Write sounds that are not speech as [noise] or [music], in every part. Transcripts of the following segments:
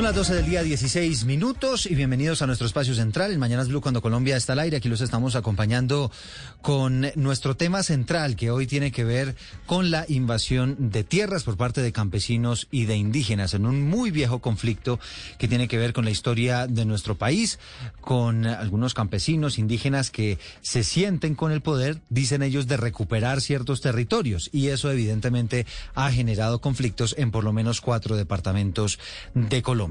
Son las 12 del día 16 minutos y bienvenidos a nuestro espacio central, en Mañanas Blue cuando Colombia está al aire. Aquí los estamos acompañando con nuestro tema central que hoy tiene que ver con la invasión de tierras por parte de campesinos y de indígenas en un muy viejo conflicto que tiene que ver con la historia de nuestro país, con algunos campesinos indígenas que se sienten con el poder, dicen ellos, de recuperar ciertos territorios y eso evidentemente ha generado conflictos en por lo menos cuatro departamentos de Colombia.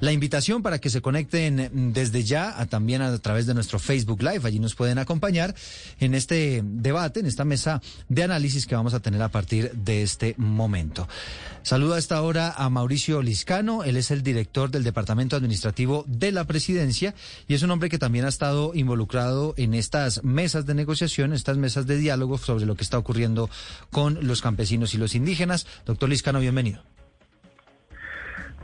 La invitación para que se conecten desde ya, a, también a través de nuestro Facebook Live, allí nos pueden acompañar en este debate, en esta mesa de análisis que vamos a tener a partir de este momento. Saludo a esta hora a Mauricio Liscano, él es el director del Departamento Administrativo de la Presidencia y es un hombre que también ha estado involucrado en estas mesas de negociación, estas mesas de diálogo sobre lo que está ocurriendo con los campesinos y los indígenas. Doctor Liscano, bienvenido.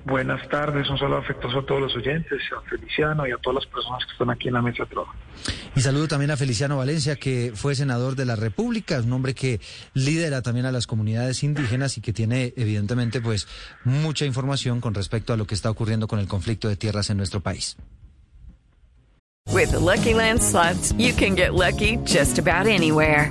Buenas tardes, un saludo afectuoso a todos los oyentes, a Feliciano y a todas las personas que están aquí en la mesa de trabajo. Y saludo también a Feliciano Valencia, que fue senador de la República, un hombre que lidera también a las comunidades indígenas y que tiene evidentemente pues mucha información con respecto a lo que está ocurriendo con el conflicto de tierras en nuestro país. With the Lucky Land slots, you can get lucky just about anywhere.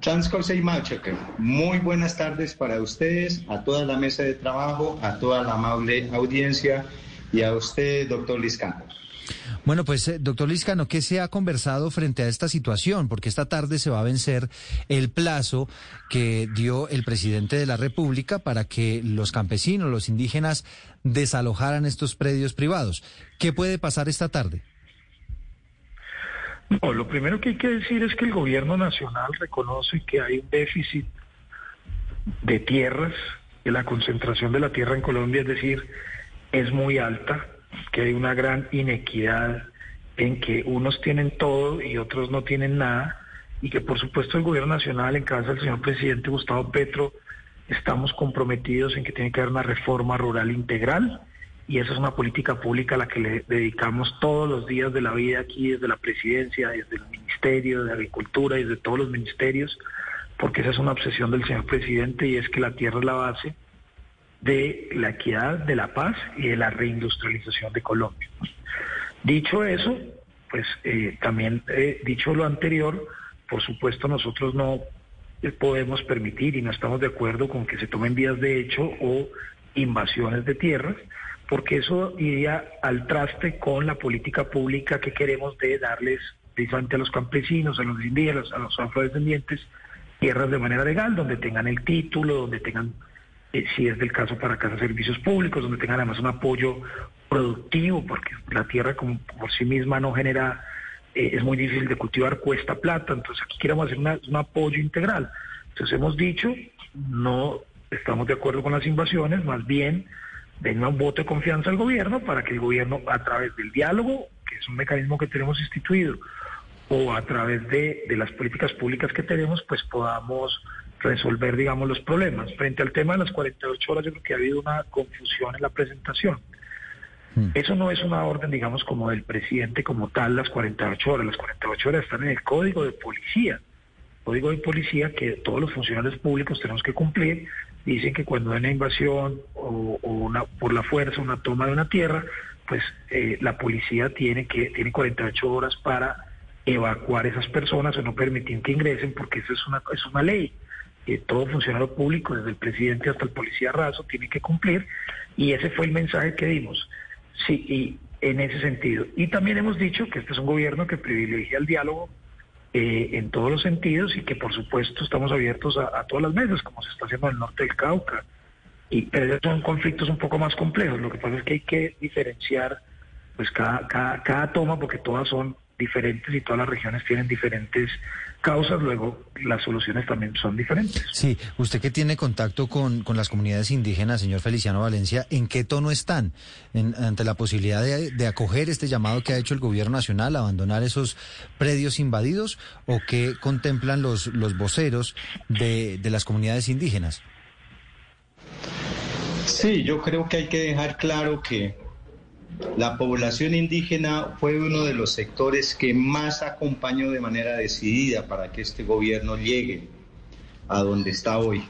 Transcorse y Machaker, muy buenas tardes para ustedes, a toda la mesa de trabajo, a toda la amable audiencia y a usted, doctor Liscano. Bueno, pues, eh, doctor Liscano, ¿qué se ha conversado frente a esta situación? Porque esta tarde se va a vencer el plazo que dio el presidente de la República para que los campesinos, los indígenas, desalojaran estos predios privados. ¿Qué puede pasar esta tarde? No, lo primero que hay que decir es que el gobierno nacional reconoce que hay un déficit de tierras, que la concentración de la tierra en Colombia, es decir, es muy alta, que hay una gran inequidad en que unos tienen todo y otros no tienen nada, y que por supuesto el gobierno nacional, en cabeza del señor presidente Gustavo Petro, estamos comprometidos en que tiene que haber una reforma rural integral y esa es una política pública a la que le dedicamos todos los días de la vida aquí, desde la presidencia, desde el Ministerio de Agricultura y desde todos los ministerios, porque esa es una obsesión del señor presidente y es que la tierra es la base de la equidad, de la paz y de la reindustrialización de Colombia. Dicho eso, pues eh, también eh, dicho lo anterior, por supuesto nosotros no podemos permitir y no estamos de acuerdo con que se tomen vías de hecho o invasiones de tierras, porque eso iría al traste con la política pública que queremos de darles precisamente a los campesinos, a los indígenas, a los afrodescendientes, tierras de manera legal, donde tengan el título, donde tengan, eh, si es del caso para casa servicios públicos, donde tengan además un apoyo productivo, porque la tierra como por sí misma no genera, eh, es muy difícil de cultivar, cuesta plata, entonces aquí queremos hacer un apoyo integral. Entonces hemos dicho, no estamos de acuerdo con las invasiones, más bien den un voto de confianza al gobierno para que el gobierno, a través del diálogo, que es un mecanismo que tenemos instituido, o a través de, de las políticas públicas que tenemos, pues podamos resolver, digamos, los problemas. Frente al tema de las 48 horas, yo creo que ha habido una confusión en la presentación. Hmm. Eso no es una orden, digamos, como del presidente como tal, las 48 horas. Las 48 horas están en el código de policía. Código de policía que todos los funcionarios públicos tenemos que cumplir. Dicen que cuando hay una invasión o, una, por la fuerza, una toma de una tierra, pues eh, la policía tiene que tiene 48 horas para evacuar esas personas o no permitir que ingresen, porque eso es una, es una ley que todo funcionario público, desde el presidente hasta el policía raso, tiene que cumplir, y ese fue el mensaje que dimos. Sí, y en ese sentido. Y también hemos dicho que este es un gobierno que privilegia el diálogo eh, en todos los sentidos y que por supuesto estamos abiertos a, todas las mesas, como se está haciendo en el norte del Cauca. Y, son conflictos un poco más complejos. Lo que pasa es que hay que diferenciar pues cada, cada, cada toma porque todas son diferentes y todas las regiones tienen diferentes causas, luego las soluciones también son diferentes. Sí, usted que tiene contacto con, con las comunidades indígenas, señor Feliciano Valencia, ¿en qué tono están ante la posibilidad de, acoger este llamado que ha hecho el gobierno nacional, abandonar esos predios invadidos o qué contemplan los, los voceros de, de las comunidades indígenas? Sí, yo creo que hay que dejar claro que la población indígena fue uno de los sectores que más acompañó de manera decidida para que este gobierno llegue a donde está hoy.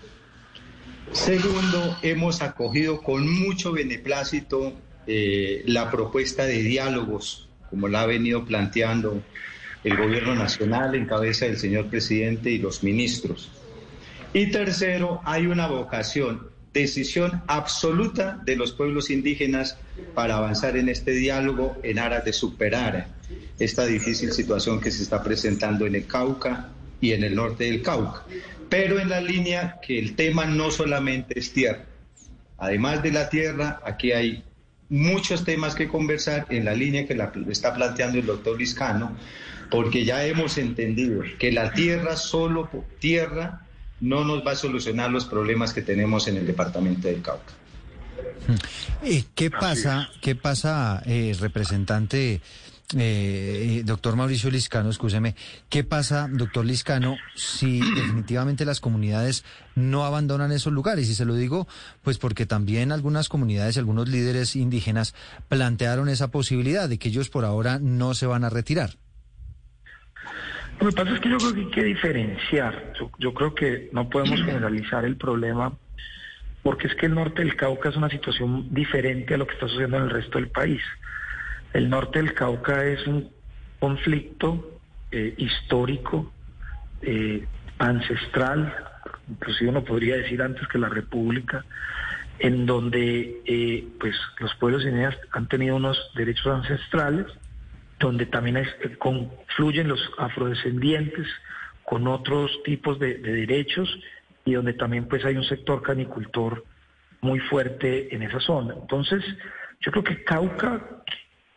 Segundo, hemos acogido con mucho beneplácito eh, la propuesta de diálogos, como la ha venido planteando el gobierno nacional en cabeza del señor presidente y los ministros. Y tercero, hay una vocación decisión absoluta de los pueblos indígenas para avanzar en este diálogo en aras de superar esta difícil situación que se está presentando en el Cauca y en el norte del Cauca. Pero en la línea que el tema no solamente es tierra. Además de la tierra, aquí hay muchos temas que conversar en la línea que la está planteando el doctor Liscano, porque ya hemos entendido que la tierra, solo tierra, no nos va a solucionar los problemas que tenemos en el departamento del Cauca. ¿Y qué pasa, qué pasa, eh, representante, eh, doctor Mauricio Liscano, escúcheme, qué pasa, doctor Liscano, si [clears throat] definitivamente las comunidades no abandonan esos lugares? Y se lo digo, pues porque también algunas comunidades y algunos líderes indígenas plantearon esa posibilidad de que ellos por ahora no se van a retirar. Lo que pasa es que yo creo que hay que diferenciar. Yo, creo que no podemos [clears throat] generalizar el problema porque es que el norte del Cauca es una situación diferente a lo que está sucediendo en el resto del país. El norte del Cauca es un conflicto eh, histórico, eh, ancestral, inclusive uno podría decir antes que la República, en donde eh, pues los pueblos indígenas han tenido unos derechos ancestrales donde también eh, confluyen los afrodescendientes con otros tipos de, derechos y donde también pues hay un sector canicultor muy fuerte en esa zona. Entonces, yo creo que Cauca,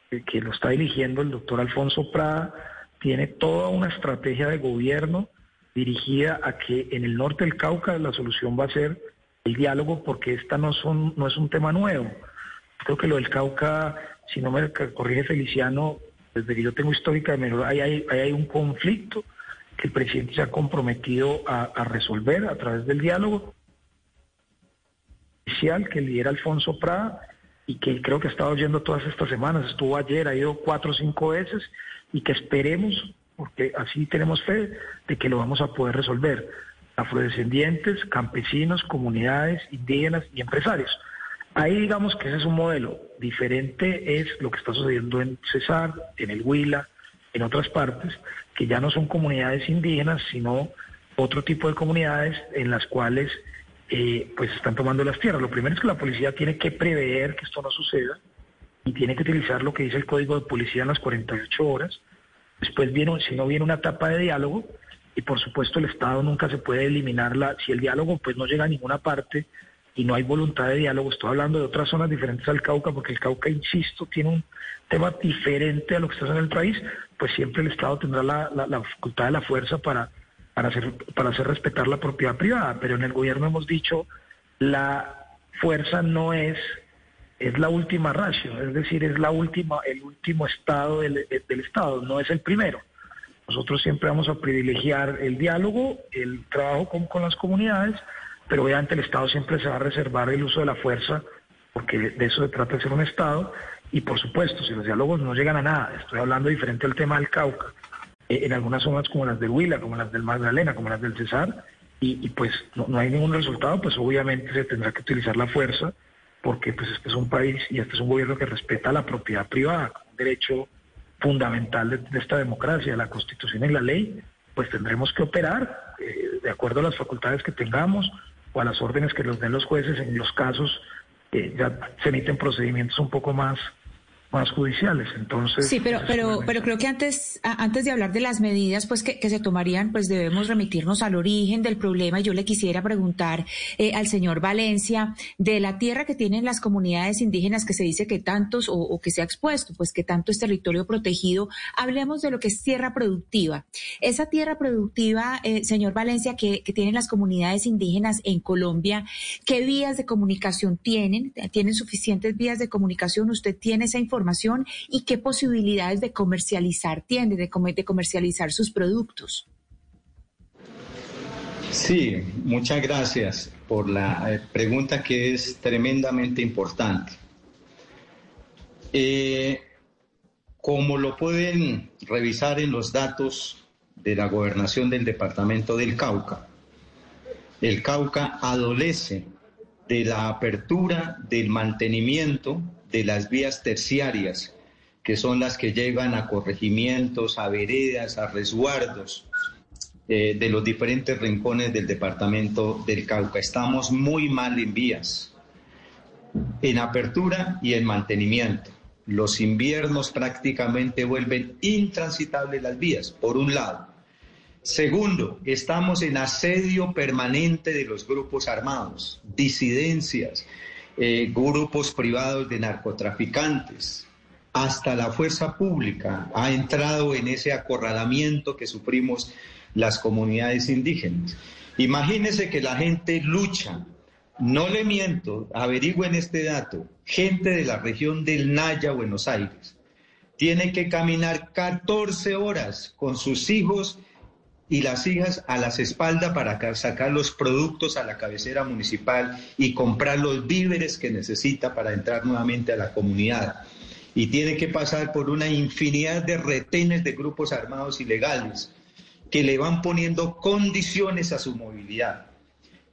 que, lo está dirigiendo el doctor Alfonso Prada, tiene toda una estrategia de gobierno dirigida a que en el norte del Cauca la solución va a ser el diálogo porque esta no, son, no es un tema nuevo. Creo que lo del Cauca, si no me corrige Feliciano, desde que yo tengo histórica de menor, hay, hay, un conflicto que el presidente se ha comprometido a, resolver a través del diálogo inicial que lidera Alfonso Prada y que creo que ha estado oyendo todas estas semanas, estuvo ayer, ha ido cuatro o cinco veces y que esperemos, porque así tenemos fe, de que lo vamos a poder resolver. Afrodescendientes, campesinos, comunidades indígenas y empresarios. Ahí digamos que ese es un modelo. Diferente es lo que está sucediendo en Cesar, en el Huila, en otras partes, que ya no son comunidades indígenas, sino otro tipo de comunidades en las cuales eh, pues están tomando las tierras. Lo primero es que la policía tiene que prever que esto no suceda y tiene que utilizar lo que dice el código de policía en las 48 horas. Después viene, si no viene una etapa de diálogo, y por supuesto el Estado nunca se puede eliminar la, si el diálogo pues no llega a ninguna parte, y no hay voluntad de diálogo. Estoy hablando de otras zonas diferentes al Cauca, porque el Cauca, insisto, tiene un tema diferente a lo que está en el país, pues siempre el Estado tendrá la, la, facultad de la fuerza para, para, hacer, para hacer respetar la propiedad privada. Pero en el gobierno hemos dicho, la fuerza no es es la última ratio, es decir, es la última, el último estado del, del Estado, no es el primero. Nosotros siempre vamos a privilegiar el diálogo, el trabajo con, con las comunidades, pero obviamente el Estado siempre se va a reservar el uso de la fuerza, porque de eso se trata de ser un Estado, y por supuesto, si los diálogos no llegan a nada, estoy hablando diferente al tema del Cauca, eh, en algunas zonas como las del Huila, como las del Magdalena, como las del Cesar, y, pues no, hay ningún resultado, pues obviamente se tendrá que utilizar la fuerza, porque pues este es un país y este es un gobierno que respeta la propiedad privada, un derecho fundamental de, esta democracia, la Constitución y la ley, pues tendremos que operar eh, de acuerdo a las facultades que tengamos o a las órdenes que nos den los jueces en los casos eh, ya se emiten procedimientos un poco más más judiciales. Entonces, sí, pero pero pero creo que antes antes de hablar de las medidas pues que, se tomarían, pues debemos remitirnos al origen del problema. Y yo le quisiera preguntar eh, al señor Valencia de la tierra que tienen las comunidades indígenas que se dice que tantos o, que se ha expuesto, pues que tanto es territorio protegido. Hablemos de lo que es tierra productiva. Esa tierra productiva, eh, señor Valencia, que, que tienen las comunidades indígenas en Colombia, ¿qué vías de comunicación tienen? ¿Tienen suficientes vías de comunicación? ¿Usted tiene esa información? Y qué posibilidades de comercializar tiene, de, de comercializar sus productos. Sí, muchas gracias por la eh, pregunta que es tremendamente importante. Eh, como lo pueden revisar en los datos de la gobernación del departamento del Cauca, el Cauca adolece de la apertura, del mantenimiento de las vías terciarias, que son las que llevan a corregimientos, a veredas, a resguardos eh, de los diferentes rincones del departamento del Cauca. Estamos muy mal en vías, en apertura y en mantenimiento. Los inviernos prácticamente vuelven intransitables las vías, por un lado. Segundo, estamos en asedio permanente de los grupos armados, disidencias, eh, grupos privados de narcotraficantes, hasta la fuerza pública ha entrado en ese acorralamiento que sufrimos las comunidades indígenas. Imagínese que la gente lucha, no le miento, averigüen este dato, gente de la región del Naya, Buenos Aires, tiene que caminar 14 horas con sus hijos y las hijas a las espaldas para sacar los productos a la cabecera municipal y comprar los víveres que necesita para entrar nuevamente a la comunidad. Y tiene que pasar por una infinidad de retenes de grupos armados ilegales que le van poniendo condiciones a su movilidad.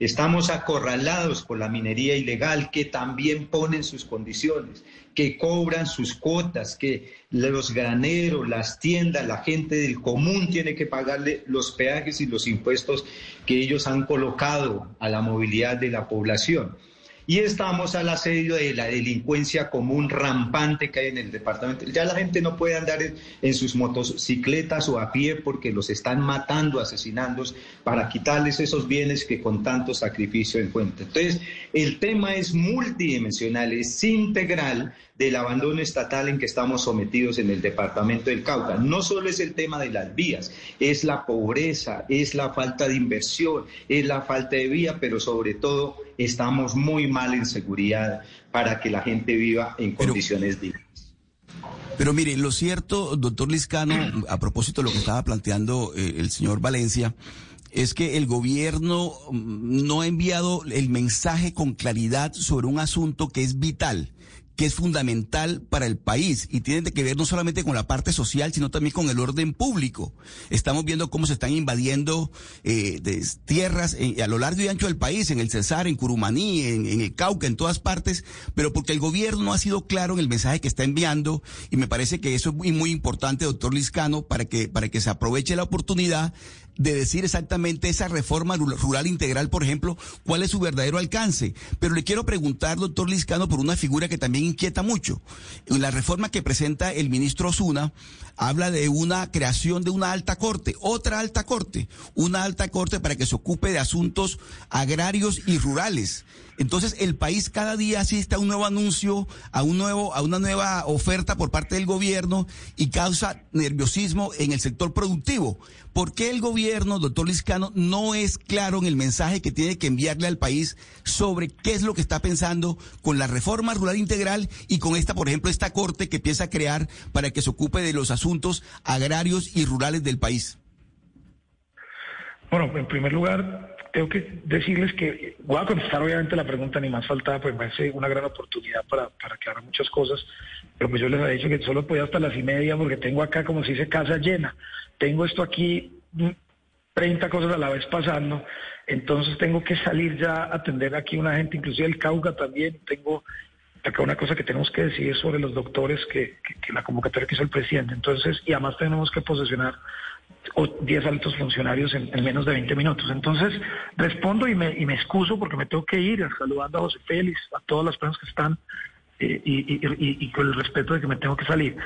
Estamos acorralados por la minería ilegal que también ponen sus condiciones, que cobran sus cuotas, que los graneros, las tiendas, la gente del común tiene que pagarle los peajes y los impuestos que ellos han colocado a la movilidad de la población y estamos al asedio de la delincuencia común rampante que hay en el departamento. Ya la gente no puede andar en, sus motocicletas o a pie porque los están matando, asesinando para quitarles esos bienes que con tanto sacrificio encuentran. Entonces, el tema es multidimensional, es integral del abandono estatal en que estamos sometidos en el departamento del Cauca. No solo es el tema de las vías, es la pobreza, es la falta de inversión, es la falta de vía, pero sobre todo estamos muy mal en seguridad para que la gente viva en condiciones dignas. Pero mire, lo cierto, doctor Liscano, a propósito de lo que estaba planteando eh, el señor Valencia, es que el gobierno mm, no ha enviado el mensaje con claridad sobre un asunto que es vital que es fundamental para el país y tiene que ver no solamente con la parte social, sino también con el orden público. Estamos viendo cómo se están invadiendo eh, tierras a lo largo y ancho del país, en el Cesar, en Curumaní, en, el Cauca, en todas partes, pero porque el gobierno no ha sido claro en el mensaje que está enviando y me parece que eso es muy, muy importante, doctor Liscano, para que, para que se aproveche la oportunidad de decir exactamente esa reforma rural integral, por ejemplo, cuál es su verdadero alcance. Pero le quiero preguntar, doctor Liscano, por una figura que también inquieta mucho. La reforma que presenta el ministro Osuna habla de una creación de una alta corte, otra alta corte, una alta corte para que se ocupe de asuntos agrarios y rurales. Entonces el país cada día asiste a un nuevo anuncio, a un nuevo, a una nueva oferta por parte del gobierno y causa nerviosismo en el sector productivo. ¿Por qué el gobierno, doctor Liscano, no es claro en el mensaje que tiene que enviarle al país sobre qué es lo que está pensando con la reforma rural integral y con esta, por ejemplo, esta corte que piensa crear para que se ocupe de los asuntos agrarios y rurales del país? Bueno, en primer lugar, tengo que decirles que voy a contestar obviamente la pregunta, ni más faltaba, pues me parece una gran oportunidad para, para aclarar muchas cosas, pero pues yo les he dicho que solo podía hasta las y media porque tengo acá, como se dice, casa llena. Tengo esto aquí, 30 mm, cosas a la vez pasando, entonces tengo que salir ya a atender aquí una gente, inclusive el Cauca también, tengo acá una cosa que tenemos que decir sobre los doctores que, que la convocatoria que hizo el presidente, entonces, y además tenemos que posesionar o 10 altos funcionarios en, menos de 20 minutos. Entonces, respondo y me, y me excuso porque me tengo que ir saludando a José Félix, a todas las personas que están eh, y, con el respeto de que me tengo que salir.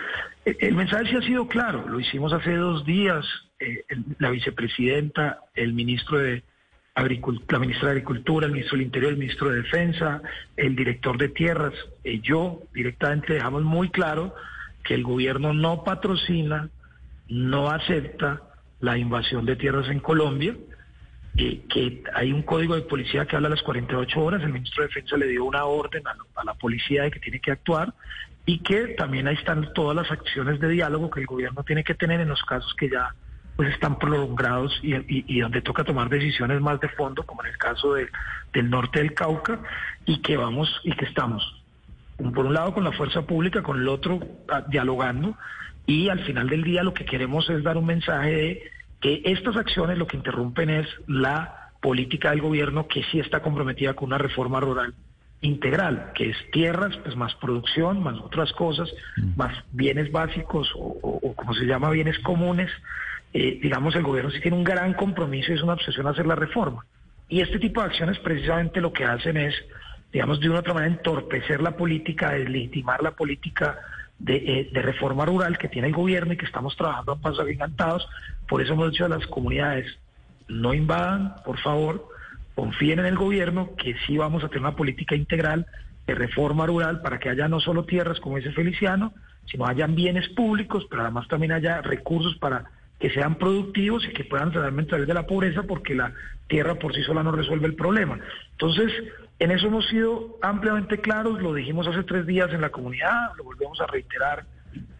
Eh, el, mensaje sí ha sido claro, lo hicimos hace dos días, eh, la vicepresidenta, el ministro de la ministra de Agricultura, el ministro del Interior, el ministro de Defensa, el director de Tierras, yo directamente dejamos muy claro que el gobierno no patrocina, no acepta la invasión de tierras en Colombia, eh, que hay un código de policía que habla a las 48 horas, el ministro de Defensa le dio una orden a, la policía de que tiene que actuar y que también ahí están todas las acciones de diálogo que el gobierno tiene que tener en los casos que ya pues están prolongados y, donde toca tomar decisiones más de fondo, como en el caso del norte del Cauca, y que vamos y que estamos, por un lado con la fuerza pública, con el otro ah, dialogando, y al final del día lo que queremos es dar un mensaje de que estas acciones lo que interrumpen es la política del gobierno que sí está comprometida con una reforma rural integral, que es tierras, pues más producción, más otras cosas, mm. más bienes básicos o, como se llama bienes comunes. Eh, digamos, el gobierno sí tiene un gran compromiso y es una obsesión hacer la reforma. Y este tipo de acciones precisamente lo que hacen es, digamos, de una otra manera entorpecer la política, deslegitimar la política eh, de, reforma rural que tiene el gobierno y que estamos trabajando a pasos agigantados. Por eso hemos dicho a las comunidades, no invadan, por favor, confíen en el gobierno que sí vamos a tener una política integral de reforma rural para que haya no solo tierras, como dice Feliciano, sino hayan bienes públicos, pero además también haya recursos para que sean productivos y que puedan realmente salir de la pobreza porque la tierra por sí sola no resuelve el problema. Entonces, en eso hemos sido ampliamente claros, lo dijimos hace tres días en la comunidad, lo volvemos a reiterar,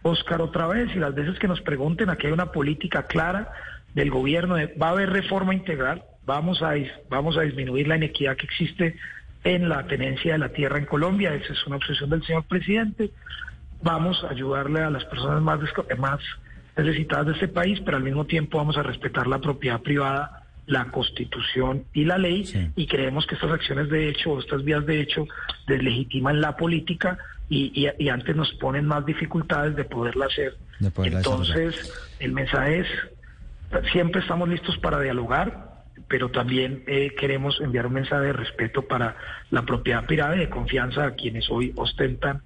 Oscar, otra vez, y las veces que nos pregunten, aquí hay una política clara del gobierno, de, va a haber reforma integral, vamos a, vamos a disminuir la inequidad que existe en la tenencia de la tierra en Colombia, esa es una obsesión del señor presidente, vamos a ayudarle a las personas más, más necesitadas de este país, pero al mismo tiempo vamos a respetar la propiedad privada la constitución y la ley y creemos que estas acciones de hecho o estas vías de hecho deslegitiman la política y, y, antes nos ponen más dificultades de poderla hacer. Entonces, el mensaje es, siempre estamos listos para dialogar, pero también eh, queremos enviar un mensaje de respeto para la propiedad privada y de confianza a quienes hoy ostentan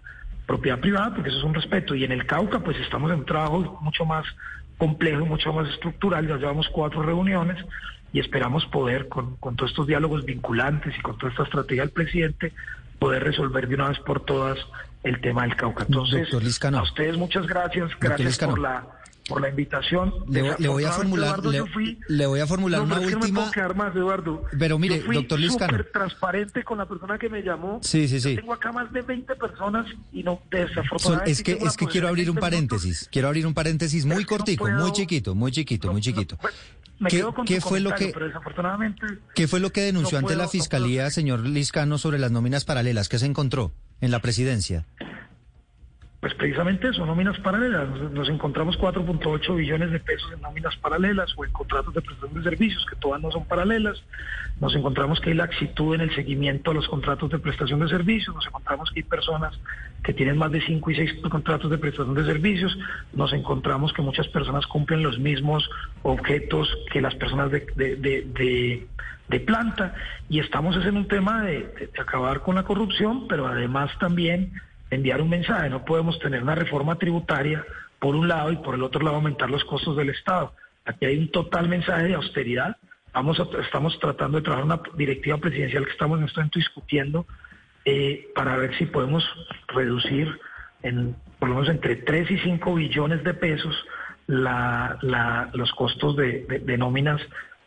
propiedad privada, porque eso es un respeto. Y en el Cauca, pues estamos en un trabajo mucho más complejo, mucho más estructural, ya llevamos cuatro reuniones y esperamos poder, con, con todos estos diálogos vinculantes y con toda esta estrategia del presidente, poder resolver de una vez por todas el tema del Cauca. Entonces, a ustedes muchas gracias, gracias por la por la invitación. Le, voy a formular, le, voy a formular una última. más, Eduardo. Pero mire, doctor Liscano. súper transparente con la persona que me llamó. Sí, sí, sí. tengo acá más de 20 personas y no desafortunadamente. es que, es que quiero abrir un paréntesis. Quiero abrir un paréntesis muy cortico, muy chiquito, muy chiquito, muy chiquito. Pues, ¿Qué, fue lo que, ¿Qué fue lo que denunció ante la fiscalía, señor Liscano, sobre las nóminas paralelas? ¿Qué se encontró en la presidencia? Pues precisamente eso, nóminas paralelas. Nos encontramos 4.8 billones de pesos en nóminas paralelas o en contratos de prestación de servicios, que todas no son paralelas. Nos encontramos que hay laxitud en el seguimiento a los contratos de prestación de servicios. Nos encontramos que hay personas que tienen más de 5 y 6 contratos de prestación de servicios. Nos encontramos que muchas personas cumplen los mismos objetos que las personas de, de, planta. Y estamos en un tema de acabar con la corrupción, pero además también enviar un mensaje. No podemos tener una reforma tributaria por un lado y por el otro lado aumentar los costos del Estado. Aquí hay un total mensaje de austeridad Vamos estamos tratando de trabajar una directiva presidencial que estamos en este momento discutiendo eh, para ver si podemos reducir en por lo menos entre 3 y 5 billones de pesos los costos de, nóminas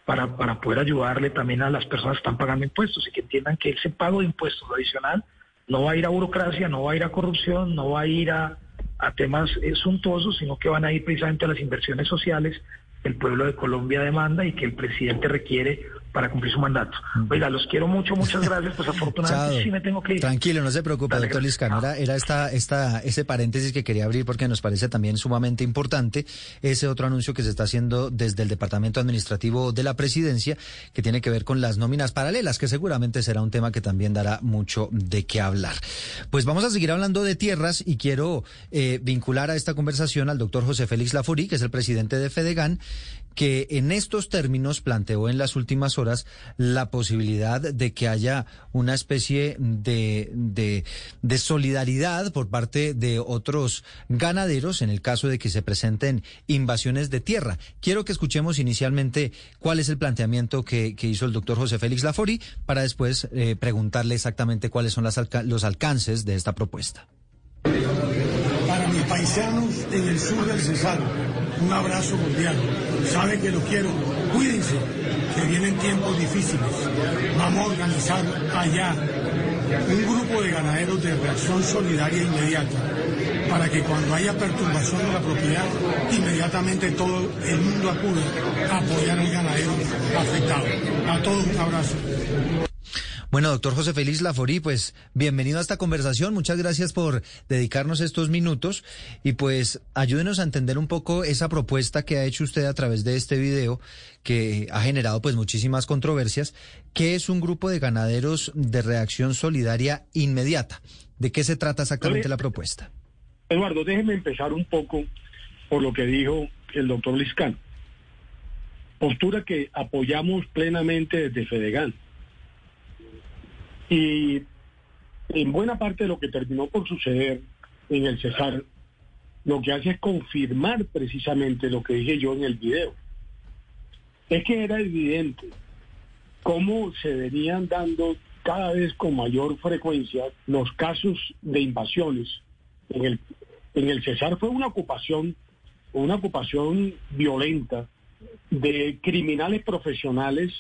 para, para, poder ayudarle también a las personas que están pagando impuestos y que entiendan que ese pago de impuestos adicional no va a ir a burocracia, no va a ir a corrupción, no va a ir a, a temas suntuosos, sino que van a ir precisamente a las inversiones sociales que el pueblo de Colombia demanda y que el presidente requiere para cumplir su mandato. Oiga, los quiero mucho, muchas gracias, pues [laughs] afortunadamente sí me tengo que ir. Tranquilo, no se preocupe, doctor Liscano, era, era, esta, esta, ese paréntesis que quería abrir porque nos parece también sumamente importante ese otro anuncio que se está haciendo desde el Departamento Administrativo de la Presidencia, que tiene que ver con las nóminas paralelas, que seguramente será un tema que también dará mucho de qué hablar. Pues vamos a seguir hablando de tierras y quiero eh, vincular a esta conversación al doctor José Félix Laforí, que es el presidente de Fedegan, que en estos términos planteó en las últimas horas la posibilidad de que haya una especie de, de, solidaridad por parte de otros ganaderos en el caso de que se presenten invasiones de tierra. Quiero que escuchemos inicialmente cuál es el planteamiento que, hizo el doctor José Félix Lafori para después eh, preguntarle exactamente cuáles son los alcances de esta propuesta. Para mis paisanos en el sur del Cesar, un abrazo mundial. Sabe que lo quiero. Cuídense, que vienen tiempos difíciles. Vamos a organizar allá un grupo de ganaderos de reacción solidaria inmediata para que cuando haya perturbación de la propiedad, inmediatamente todo el mundo acude a apoyar al ganadero afectado. A todos un abrazo. Bueno, doctor José Félix Laforí, pues bienvenido a esta conversación. Muchas gracias por dedicarnos estos minutos y pues ayúdenos a entender un poco esa propuesta que ha hecho usted a través de este video que ha generado pues muchísimas controversias. ¿Qué es un grupo de ganaderos de reacción solidaria inmediata? ¿De qué se trata exactamente la propuesta? Eduardo, déjeme empezar un poco por lo que dijo el doctor Liscano. Postura que apoyamos plenamente desde Fedegan y en buena parte de lo que terminó por suceder en el Cesar, lo que hace es confirmar precisamente lo que dije yo en el video. Es que era evidente cómo se venían dando cada vez con mayor frecuencia los casos de invasiones. En el, en el Cesar fue una ocupación, una ocupación violenta de criminales profesionales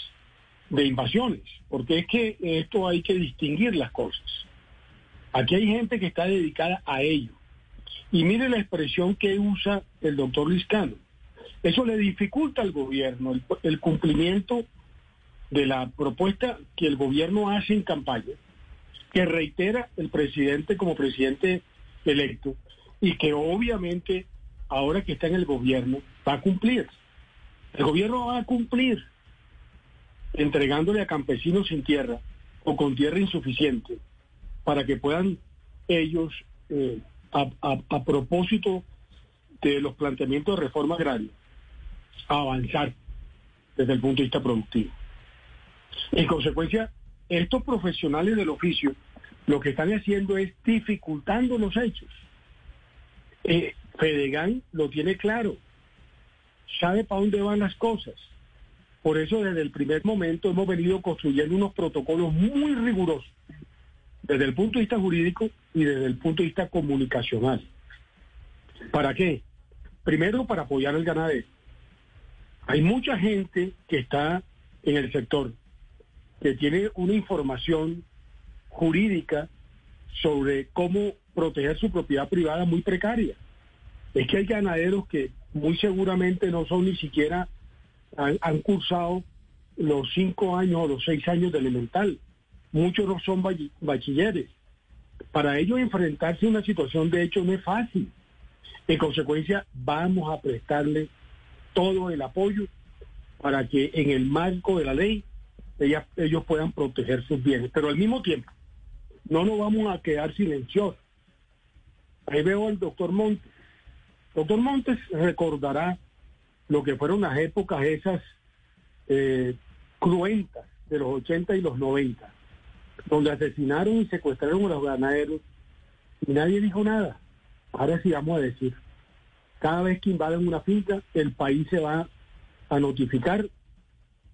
de invasiones, porque es que esto hay que distinguir las cosas. Aquí hay gente que está dedicada a ello. Y mire la expresión que usa el doctor Liscano. Eso le dificulta al gobierno el, cumplimiento de la propuesta que el gobierno hace en campaña, que reitera el presidente como presidente electo y que obviamente ahora que está en el gobierno va a cumplir. El gobierno va a cumplir entregándole a campesinos sin tierra o con tierra insuficiente para que puedan ellos, eh, a, propósito de los planteamientos de reforma agraria, avanzar desde el punto de vista productivo. En consecuencia, estos profesionales del oficio lo que están haciendo es dificultando los hechos. Eh, Fedegan lo tiene claro, sabe para dónde van las cosas. Por eso desde el primer momento hemos venido construyendo unos protocolos muy rigurosos desde el punto de vista jurídico y desde el punto de vista comunicacional. ¿Para qué? Primero, para apoyar al ganadero. Hay mucha gente que está en el sector que tiene una información jurídica sobre cómo proteger su propiedad privada muy precaria. Es que hay ganaderos que muy seguramente no son ni siquiera han, cursado los cinco años o los seis años de elemental. Muchos no son bachilleres. Para ellos enfrentarse a una situación de hecho no es fácil. En consecuencia, vamos a prestarle todo el apoyo para que en el marco de la ley ellos puedan proteger sus bienes. Pero al mismo tiempo, no nos vamos a quedar silenciosos. Ahí veo al doctor Montes. Doctor Montes recordará lo que fueron las épocas esas eh, cruentas de los 80 y los 90, donde asesinaron y secuestraron a los ganaderos y nadie dijo nada. Ahora sí vamos a decir, cada vez que invaden una finca, el país se va a notificar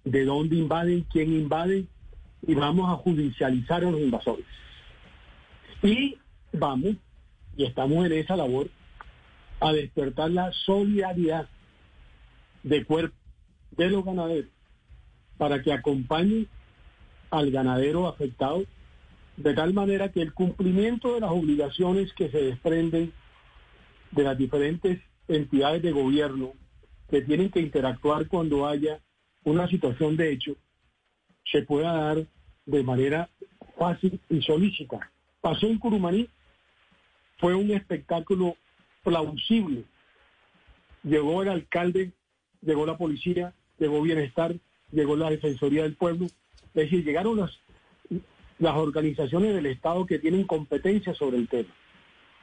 de dónde invaden, quién invade, y vamos a judicializar a los invasores. Y vamos, y estamos en esa labor, a despertar la solidaridad de cuerpo de los ganaderos para que acompañen al ganadero afectado de tal manera que el cumplimiento de las obligaciones que se desprenden de las diferentes entidades de gobierno que tienen que interactuar cuando haya una situación de hecho se pueda dar de manera fácil y solícita. Pasó en Curumaní, fue un espectáculo plausible. Llegó el alcalde, llegó la policía, llegó bienestar, llegó la Defensoría del Pueblo. Es decir, llegaron las, las organizaciones del Estado que tienen competencia sobre el tema.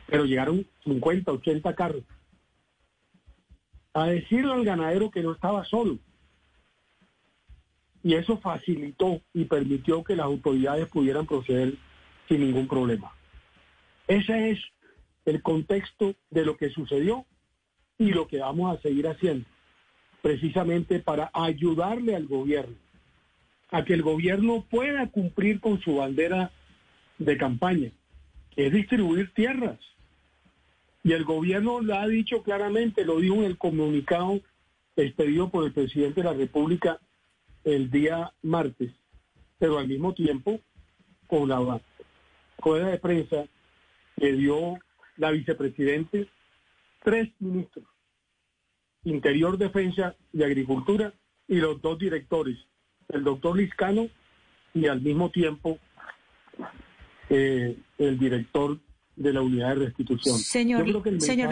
Pero llegaron 50, 80 carros. A decirle al ganadero que no estaba solo. Y eso facilitó y permitió que las autoridades pudieran proceder sin ningún problema. Ese es el contexto de lo que sucedió y lo que vamos a seguir haciendo, precisamente para ayudarle al gobierno a que el gobierno pueda cumplir con su bandera de campaña, que es distribuir tierras. Y el gobierno lo ha dicho claramente, lo dijo en el comunicado expedido por el presidente de la República el día martes, pero al mismo tiempo con la rueda de prensa que dio la vicepresidente, tres ministros, Interior, Defensa y Agricultura, y los dos directores, el doctor Liscano y al mismo tiempo eh, el director de la unidad de restitución. Señor, señor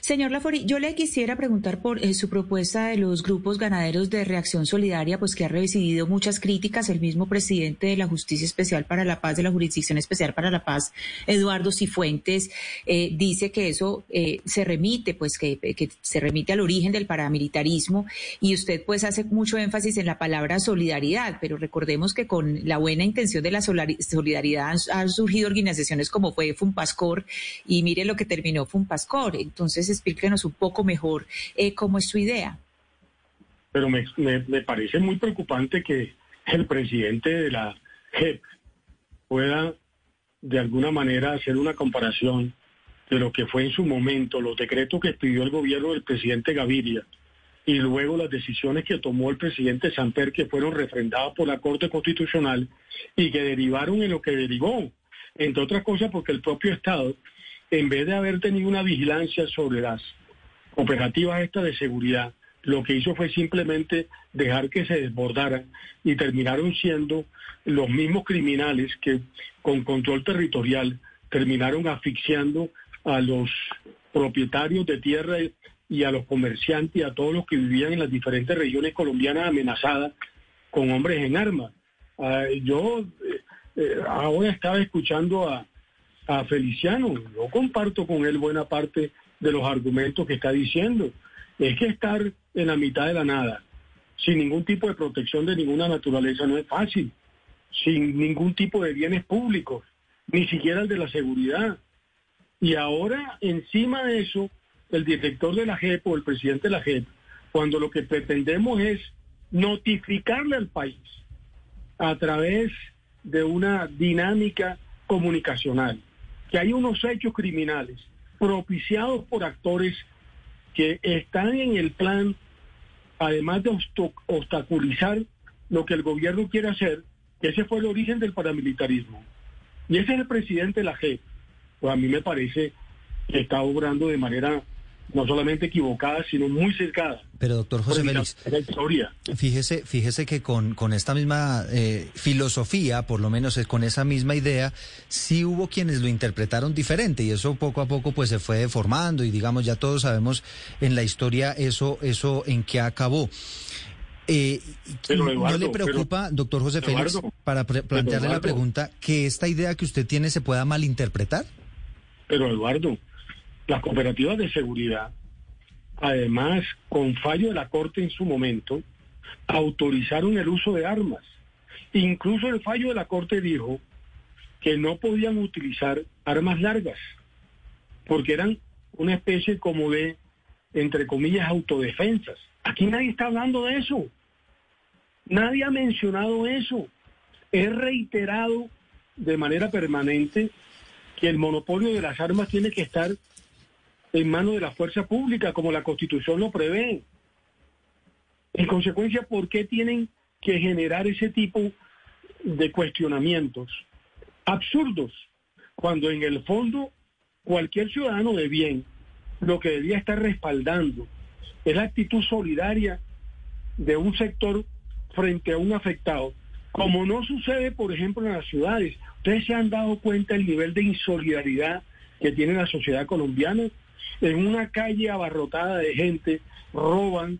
Señor Lafori, yo le quisiera preguntar por eh, su propuesta de los grupos ganaderos de reacción solidaria, pues que ha recibido muchas críticas. El mismo presidente de la Justicia Especial para la Paz, de la Jurisdicción Especial para la Paz, Eduardo Cifuentes, eh, dice que eso eh, se remite, pues que, se remite al origen del paramilitarismo y usted pues hace mucho énfasis en la palabra solidaridad, pero recordemos que con la buena intención de la solidaridad han, han surgido organizaciones como fue Fumpascor y mire lo que terminó Fumpascor. Entonces, entonces, explíquenos un poco mejor eh, cómo es su idea. Pero me, parece muy preocupante que el presidente de la JEP pueda de alguna manera hacer una comparación de lo que fue en su momento los decretos que pidió el gobierno del presidente Gaviria y luego las decisiones que tomó el presidente Samper que fueron refrendadas por la Corte Constitucional y que derivaron en lo que derivó, entre otras cosas porque el propio Estado en vez de haber tenido una vigilancia sobre las operativas estas de seguridad, lo que hizo fue simplemente dejar que se desbordaran y terminaron siendo los mismos criminales que con control territorial terminaron asfixiando a los propietarios de tierra y a los comerciantes y a todos los que vivían en las diferentes regiones colombianas amenazadas con hombres en armas. Ah, yo eh, eh, ahora estaba escuchando a, a Feliciano. Yo comparto con él buena parte de los argumentos que está diciendo. Es que estar en la mitad de la nada, sin ningún tipo de protección de ninguna naturaleza, no es fácil. Sin ningún tipo de bienes públicos, ni siquiera el de la seguridad. Y ahora, encima de eso, el director de la JEP o el presidente de la JEP, cuando lo que pretendemos es notificarle al país a través de una dinámica comunicacional que hay unos hechos criminales propiciados por actores que están en el plan, además de obstaculizar lo que el gobierno quiere hacer, ese fue el origen del paramilitarismo. Y ese es el presidente de la. Pues a mí me parece que está obrando de manera no solamente equivocada, sino muy cercada. Pero doctor José Félix, fíjese, fíjese que con, con esta misma eh, filosofía, por lo menos con esa misma idea, sí hubo quienes lo interpretaron diferente y eso poco a poco pues se fue deformando y digamos ya todos sabemos en la historia eso, eso en qué acabó. Eh, ¿No le preocupa, doctor José Félix, para plantearle la pregunta, que esta idea que usted tiene se pueda malinterpretar? Pero Eduardo, las cooperativas de seguridad, además, con fallo de la Corte en su momento, autorizaron el uso de armas. Incluso el fallo de la Corte dijo que no podían utilizar armas largas, porque eran una especie como de, entre comillas, autodefensas. Aquí nadie está hablando de eso. Nadie ha mencionado eso. Es reiterado de manera permanente que el monopolio de las armas tiene que estar en manos de la fuerza pública, como la Constitución lo prevé. En consecuencia, ¿por qué tienen que generar ese tipo de cuestionamientos absurdos cuando en el fondo cualquier ciudadano de bien lo que debía estar respaldando es la actitud solidaria de un sector frente a un afectado, como no sucede, por ejemplo, en las ciudades. Ustedes se han dado cuenta del nivel de insolidaridad que tiene la sociedad colombiana. En una calle abarrotada de gente roban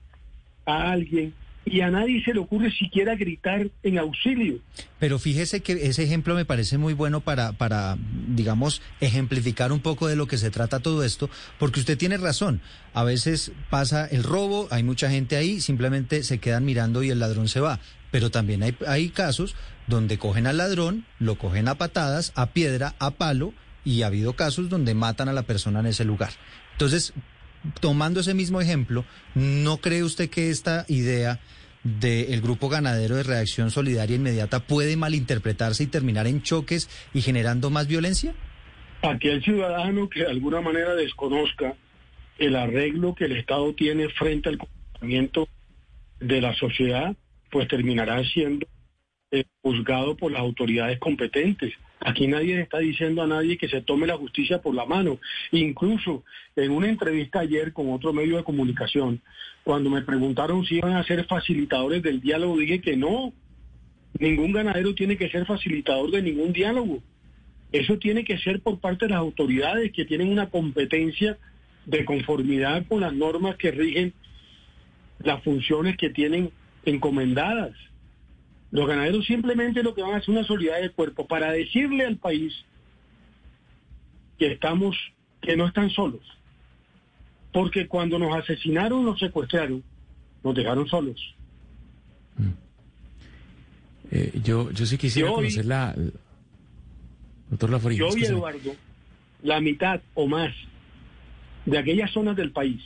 a alguien y a nadie se le ocurre siquiera gritar en auxilio. Pero fíjese que ese ejemplo me parece muy bueno para, para, digamos, ejemplificar un poco de lo que se trata todo esto, porque usted tiene razón. A veces pasa el robo, hay mucha gente ahí, simplemente se quedan mirando y el ladrón se va. Pero también hay, hay casos donde cogen al ladrón, lo cogen a patadas, a piedra, a palo, y ha habido casos donde matan a la persona en ese lugar. Entonces, tomando ese mismo ejemplo, ¿no cree usted que esta idea del grupo ganadero de reacción solidaria inmediata puede malinterpretarse y terminar en choques y generando más violencia? Aquel ciudadano que de alguna manera desconozca el arreglo que el Estado tiene frente al comportamiento de la sociedad, pues terminará siendo eh, juzgado por las autoridades competentes. Aquí nadie está diciendo a nadie que se tome la justicia por la mano. Incluso en una entrevista ayer con otro medio de comunicación, cuando me preguntaron si iban a ser facilitadores del diálogo, dije que no. Ningún ganadero tiene que ser facilitador de ningún diálogo. Eso tiene que ser por parte de las autoridades que tienen una competencia de conformidad con las normas que rigen las funciones que tienen encomendadas. Los ganaderos simplemente lo que van a hacer una solidaridad de cuerpo para decirle al país que estamos, que no están solos. Porque cuando nos asesinaron, nos secuestraron, nos dejaron solos. Mm. Eh, yo, yo sí quisiera conocer la... Doctor. Yo y Eduardo, la mitad o más de aquellas zonas del país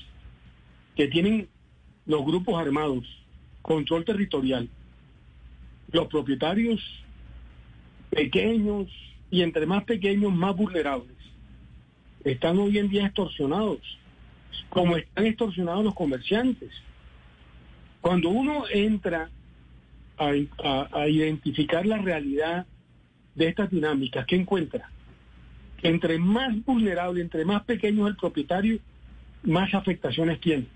que tienen los grupos armados, control territorial, los propietarios pequeños y entre más pequeños, más vulnerables, están hoy en día extorsionados, como están extorsionados los comerciantes. Cuando uno entra a, identificar la realidad de estas dinámicas, ¿qué encuentra? Entre más vulnerable, entre más pequeño el propietario, más afectaciones tiene.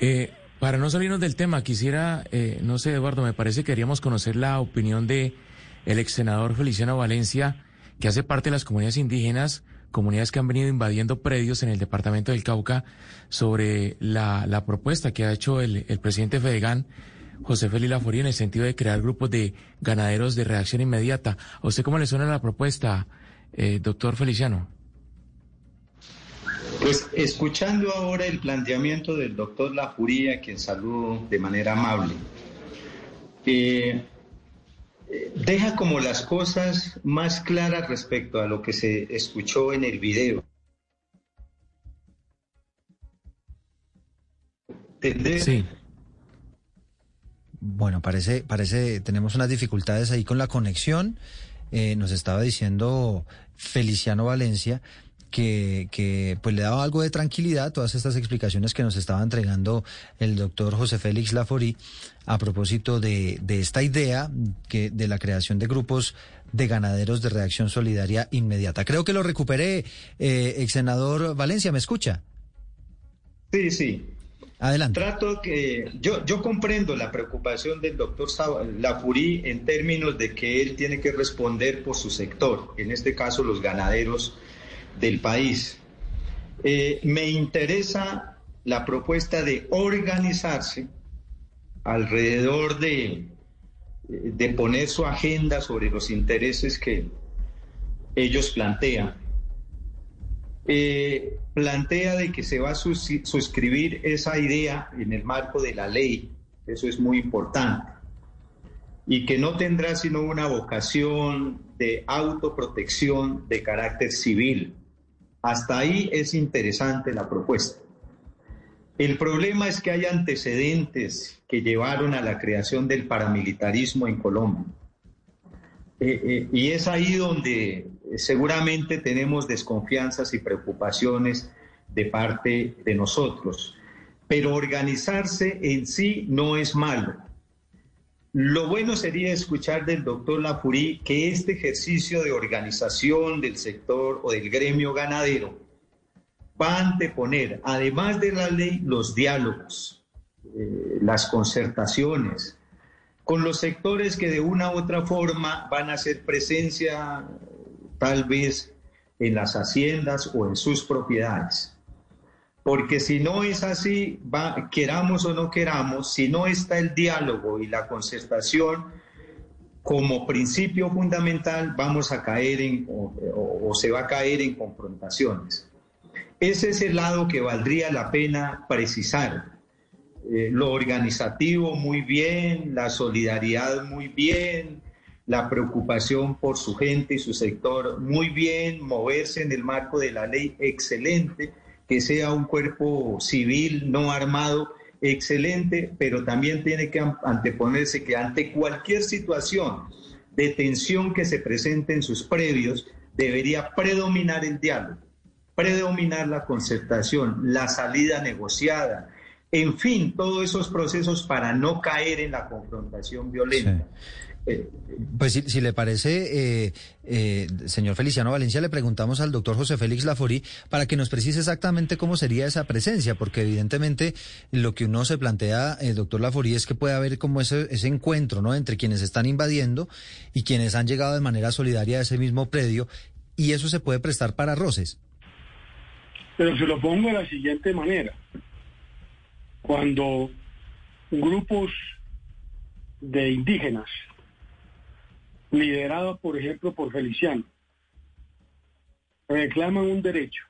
Eh, para no salirnos del tema, quisiera, eh, no sé, Eduardo, me parece que queríamos conocer la opinión de el ex senador Feliciano Valencia, que hace parte de las comunidades indígenas, comunidades que han venido invadiendo predios en el departamento del Cauca, sobre la, la propuesta que ha hecho el, el presidente Fedegan, José Félix Laforía, en el sentido de crear grupos de ganaderos de reacción inmediata. ¿A usted cómo le suena la propuesta, eh, doctor Feliciano? Pues escuchando ahora el planteamiento del doctor Lafuría, quien saludo de manera amable, eh, deja como las cosas más claras respecto a lo que se escuchó en el video. Sí. Bueno, parece, parece, tenemos unas dificultades ahí con la conexión. Eh, nos estaba diciendo Feliciano Valencia que, que pues le daba algo de tranquilidad todas estas explicaciones que nos estaba entregando el doctor José Félix Laforí a propósito de, de esta idea que, de la creación de grupos de ganaderos de reacción solidaria inmediata. Creo que lo recuperé, eh, ex senador Valencia, ¿me escucha? Sí, sí. Adelante. Trato que yo, yo comprendo la preocupación del doctor Lafurí en términos de que él tiene que responder por su sector, en este caso los ganaderos del país. Eh, me interesa la propuesta de organizarse alrededor de, de poner su agenda sobre los intereses que ellos plantean. Eh, plantea de que se va a suscribir esa idea en el marco de la ley, eso es muy importante, y que no tendrá sino una vocación de autoprotección de carácter civil. Hasta ahí es interesante la propuesta. El problema es que hay antecedentes que llevaron a la creación del paramilitarismo en Colombia. Eh, eh, y es ahí donde seguramente tenemos desconfianzas y preocupaciones de parte de nosotros. Pero organizarse en sí no es malo. Lo bueno sería escuchar del doctor Lafurí que este ejercicio de organización del sector o del gremio ganadero va a anteponer, además de la ley, los diálogos, eh, las concertaciones, con los sectores que de una u otra forma van a hacer presencia tal vez en las haciendas o en sus propiedades. Porque si no es así, va, queramos o no queramos, si no está el diálogo y la concertación como principio fundamental, vamos a caer en, o se va a caer en confrontaciones. Ese es el lado que valdría la pena precisar. Eh, lo organizativo muy bien, la solidaridad muy bien, la preocupación por su gente y su sector muy bien, moverse en el marco de la ley excelente, que sea un cuerpo civil no armado excelente, pero también tiene que anteponerse que ante cualquier situación de tensión que se presente en sus previos, debería predominar el diálogo, predominar la concertación, la salida negociada, en fin, todos esos procesos para no caer en la confrontación violenta. Pues si, le parece, eh, eh, señor Feliciano Valencia, le preguntamos al doctor José Félix Laforí para que nos precise exactamente cómo sería esa presencia, porque evidentemente lo que uno se plantea, el doctor Laforí, es que puede haber como ese, ese encuentro ¿no? entre quienes están invadiendo y quienes han llegado de manera solidaria a ese mismo predio, y eso se puede prestar para roces. Pero se lo pongo de la siguiente manera cuando grupos de indígenas, liderados por ejemplo por Feliciano, reclaman un derecho,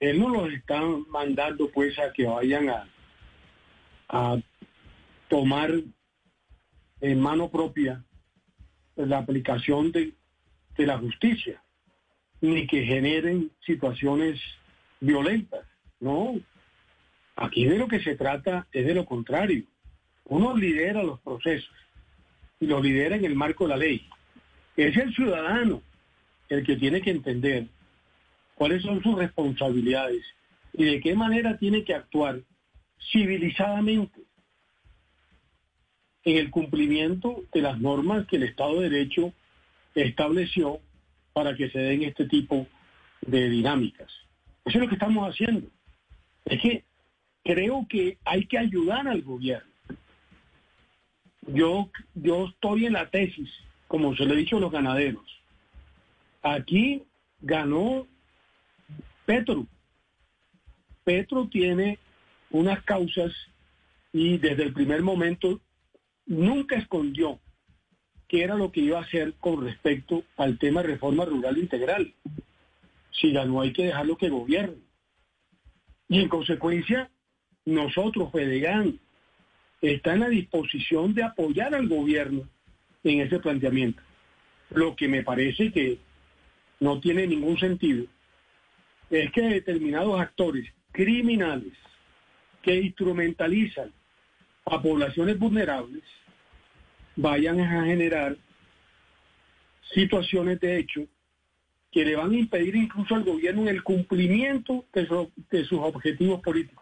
él no los está mandando pues a que vayan a, a tomar en mano propia la aplicación de, de la justicia, ni que generen situaciones violentas, no, Aquí de lo que se trata es de lo contrario. Uno lidera los procesos y los lidera en el marco de la ley. Es el ciudadano el que tiene que entender cuáles son sus responsabilidades y de qué manera tiene que actuar civilizadamente en el cumplimiento de las normas que el Estado de Derecho estableció para que se den este tipo de dinámicas. Eso es lo que estamos haciendo. Es que creo que hay que ayudar al gobierno. Yo, yo estoy en la tesis, como se le ha dicho a los ganaderos. Aquí ganó Petro. Petro tiene unas causas y desde el primer momento nunca escondió qué era lo que iba a hacer con respecto al tema de reforma rural integral. Si ganó hay que dejarlo que gobierne. Y en consecuencia, nosotros, FEDEGAN, está a disposición de apoyar al gobierno en ese planteamiento. Lo que me parece que no tiene ningún sentido es que determinados actores criminales que instrumentalizan a poblaciones vulnerables vayan a generar situaciones de hecho que le van a impedir incluso al gobierno el cumplimiento de sus objetivos políticos.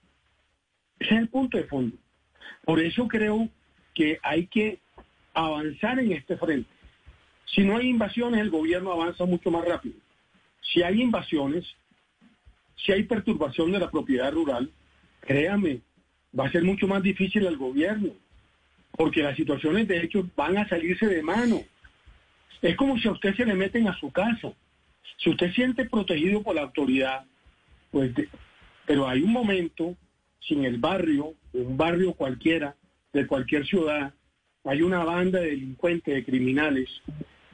Ese es el punto de fondo. Por eso creo que hay que avanzar en este frente. Si no hay invasiones, el gobierno avanza mucho más rápido. Si hay invasiones, si hay perturbación de la propiedad rural, créame, va a ser mucho más difícil al gobierno, porque las situaciones de hecho van a salirse de mano. Es como si a usted se le meten a su casa. Si usted siente protegido por la autoridad, pues Pero hay un momento, sin el barrio, un barrio cualquiera, de cualquier ciudad, hay una banda de delincuentes, de criminales,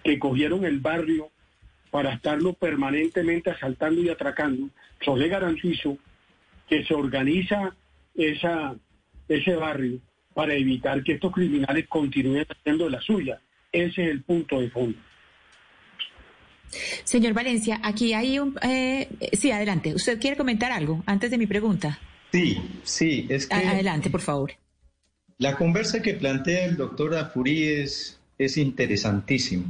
que cogieron el barrio para estarlo permanentemente asaltando y atracando. Yo le garantizo que se organiza esa, ese barrio para evitar que estos criminales continúen haciendo la suya. Ese es el punto de fondo. Señor Valencia, aquí hay un... Eh, sí, adelante. ¿Usted quiere comentar algo antes de mi pregunta? Sí, sí, es que... Adelante, por favor. La conversa que plantea el doctor Afurí es, es interesantísima,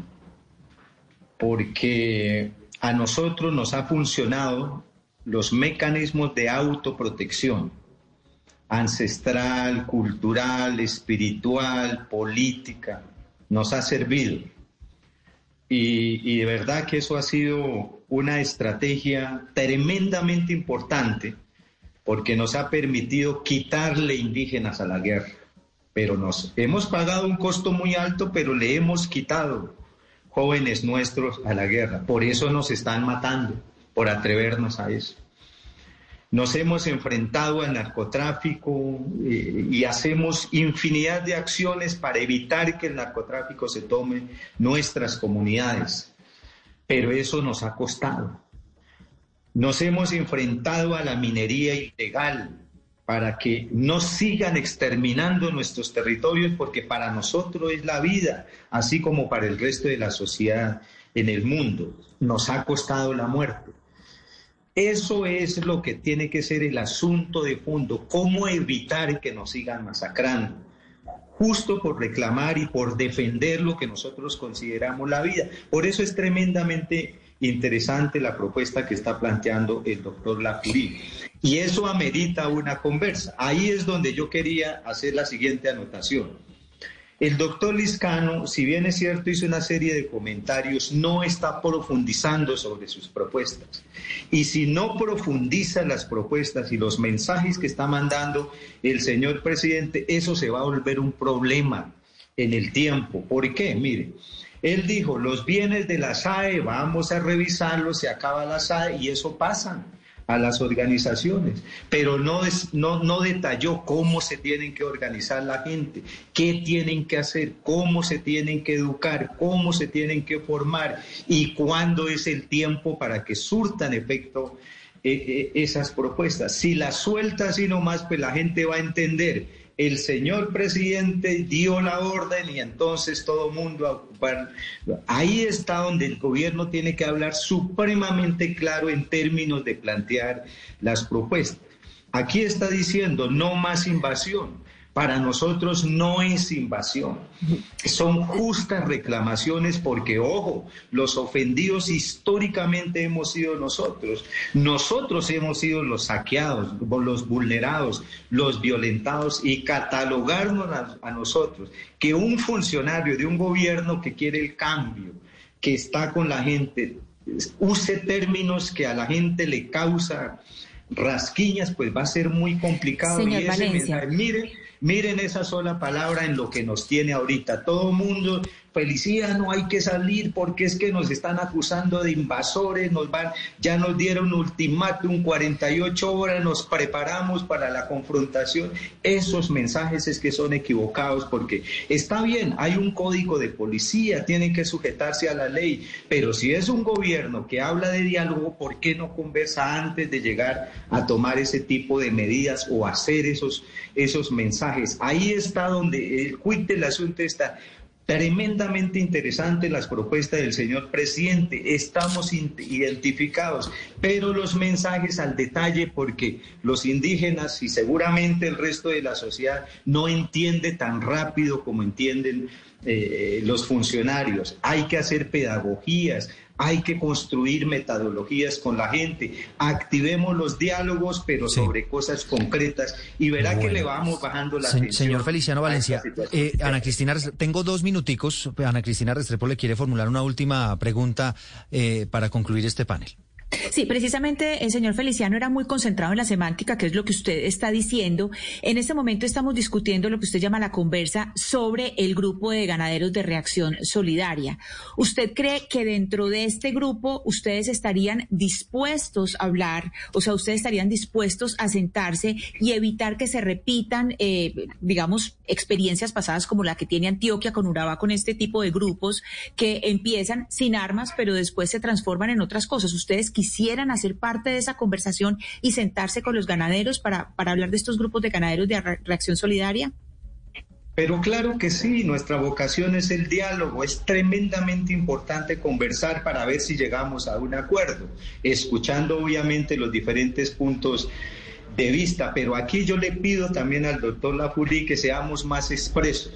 porque a nosotros nos ha funcionado los mecanismos de autoprotección ancestral, cultural, espiritual, política, nos ha servido. Y, de verdad que eso ha sido una estrategia tremendamente importante porque nos ha permitido quitarle indígenas a la guerra. Pero nos hemos pagado un costo muy alto, pero le hemos quitado jóvenes nuestros a la guerra. Por eso nos están matando, por atrevernos a eso. Nos hemos enfrentado al narcotráfico eh, y hacemos infinidad de acciones para evitar que el narcotráfico se tome nuestras comunidades. Pero eso nos ha costado. Nos hemos enfrentado a la minería ilegal para que no sigan exterminando nuestros territorios porque para nosotros es la vida, así como para el resto de la sociedad en el mundo. Nos ha costado la muerte. Eso es lo que tiene que ser el asunto de fondo, cómo evitar que nos sigan masacrando, justo por reclamar y por defender lo que nosotros consideramos la vida. Por eso es tremendamente interesante la propuesta que está planteando el doctor Lacurí. Y eso amerita una conversa. Ahí es donde yo quería hacer la siguiente anotación. El doctor Liscano, si bien es cierto, hizo una serie de comentarios, no está profundizando sobre sus propuestas. Y si no profundiza las propuestas y los mensajes que está mandando el señor presidente, eso se va a volver un problema en el tiempo. ¿Por qué? Mire, él dijo, los bienes de la SAE, vamos a revisarlos, se acaba la SAE y eso pasa a las organizaciones, pero no, no, detalló cómo se tienen que organizar la gente, qué tienen que hacer, cómo se tienen que educar, cómo se tienen que formar y cuándo es el tiempo para que surtan efecto eh, eh, esas propuestas. Si las suelta así nomás, pues la gente va a entender el señor presidente dio la orden y entonces todo mundo a ocupar. Ahí está donde el gobierno tiene que hablar supremamente claro en términos de plantear las propuestas. Aquí está diciendo no más invasión para nosotros no es invasión. Son justas reclamaciones porque, ojo, los ofendidos históricamente hemos sido nosotros. Nosotros hemos sido los saqueados, los vulnerados, los violentados y catalogarnos a, nosotros que un funcionario de un gobierno que quiere el cambio, que está con la gente, use términos que a la gente le causa rasquiñas, pues va a ser muy complicado. Señor Valencia. Miren, miren esa sola palabra en lo que nos tiene ahorita. Todo mundo Felicidad, no hay que salir porque es que nos están acusando de invasores, nos van, ya nos dieron ultimátum 48 horas, nos preparamos para la confrontación. Esos mensajes es que son equivocados porque está bien, hay un código de policía, tienen que sujetarse a la ley, pero si es un gobierno que habla de diálogo, ¿por qué no conversa antes de llegar a tomar ese tipo de medidas o hacer esos, esos mensajes? Ahí está donde el quid del asunto está. Tremendamente interesante las propuestas del señor presidente. Estamos identificados, pero los mensajes al detalle, porque los indígenas y seguramente el resto de la sociedad no entiende tan rápido como entienden eh, los funcionarios. Hay que hacer pedagogías, hay que construir metodologías con la gente. Activemos los diálogos, pero sobre cosas concretas y verá que le vamos bajando la Se, Señor Feliciano Valencia, eh, Ana Cristina, tengo dos minuticos. Ana Cristina Restrepo le quiere formular una última pregunta eh, para concluir este panel. Sí, precisamente el señor Feliciano era muy concentrado en la semántica, que es lo que usted está diciendo. En este momento estamos discutiendo lo que usted llama la conversa sobre el grupo de ganaderos de reacción solidaria. ¿Usted cree que dentro de este grupo ustedes estarían dispuestos a hablar, o sea, ustedes estarían dispuestos a sentarse y evitar que se repitan, eh, digamos, experiencias pasadas como la que tiene Antioquia con Urabá, con este tipo de grupos que empiezan sin armas, pero después se transforman en otras cosas? ¿Ustedes quisieran hacer parte de esa conversación y sentarse con los ganaderos para, para hablar de estos grupos de ganaderos de reacción solidaria? Pero claro que sí, nuestra vocación es el diálogo, es tremendamente importante conversar para ver si llegamos a un acuerdo, escuchando obviamente los diferentes puntos de vista, pero aquí yo le pido también al doctor Lafuli que seamos más expresos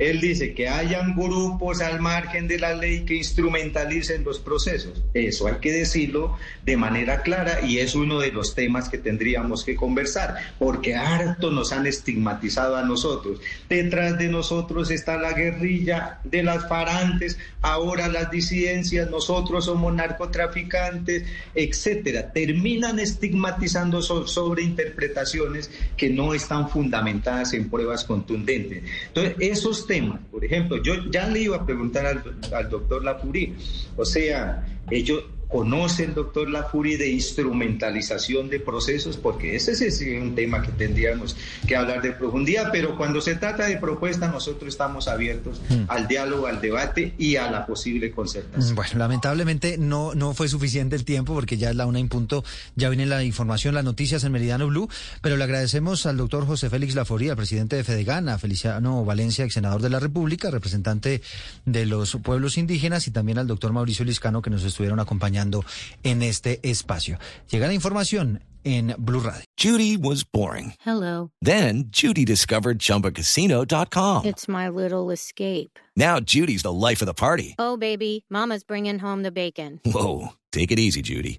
él dice que hayan grupos al margen de la ley que instrumentalicen los procesos. Eso hay que decirlo de manera clara y es uno de los temas que tendríamos que conversar, porque harto nos han estigmatizado a nosotros. Detrás de nosotros está la guerrilla de las farantes, ahora las disidencias, nosotros somos narcotraficantes, etcétera. Terminan estigmatizando sobre interpretaciones que no están fundamentadas en pruebas contundentes. Entonces, esos temas. Por ejemplo, yo ya le iba a preguntar al, al doctor Lapurí, o sea, ellos conoce el doctor Lafuri de instrumentalización de procesos, porque ese es un tema que tendríamos que hablar de profundidad, pero cuando se trata de propuestas, nosotros estamos abiertos hmm. al diálogo, al debate y a la posible concertación. Bueno, lamentablemente no, no fue suficiente el tiempo, porque ya es la una en punto, ya viene la información, las noticias en Meridiano Blue, pero le agradecemos al doctor José Félix Laforía, presidente de Fedegana, Feliciano Valencia, ex senador de la República, representante de los pueblos indígenas, y también al doctor Mauricio Liscano, que nos estuvieron acompañando en este espacio. Llega la información en Blue Radio. Judy was boring. Hello. Then Judy discovered chumbacasino.com. It's my little escape. Now Judy's the life of the party. Oh baby, mama's bringing home the bacon. Whoa, take it easy Judy.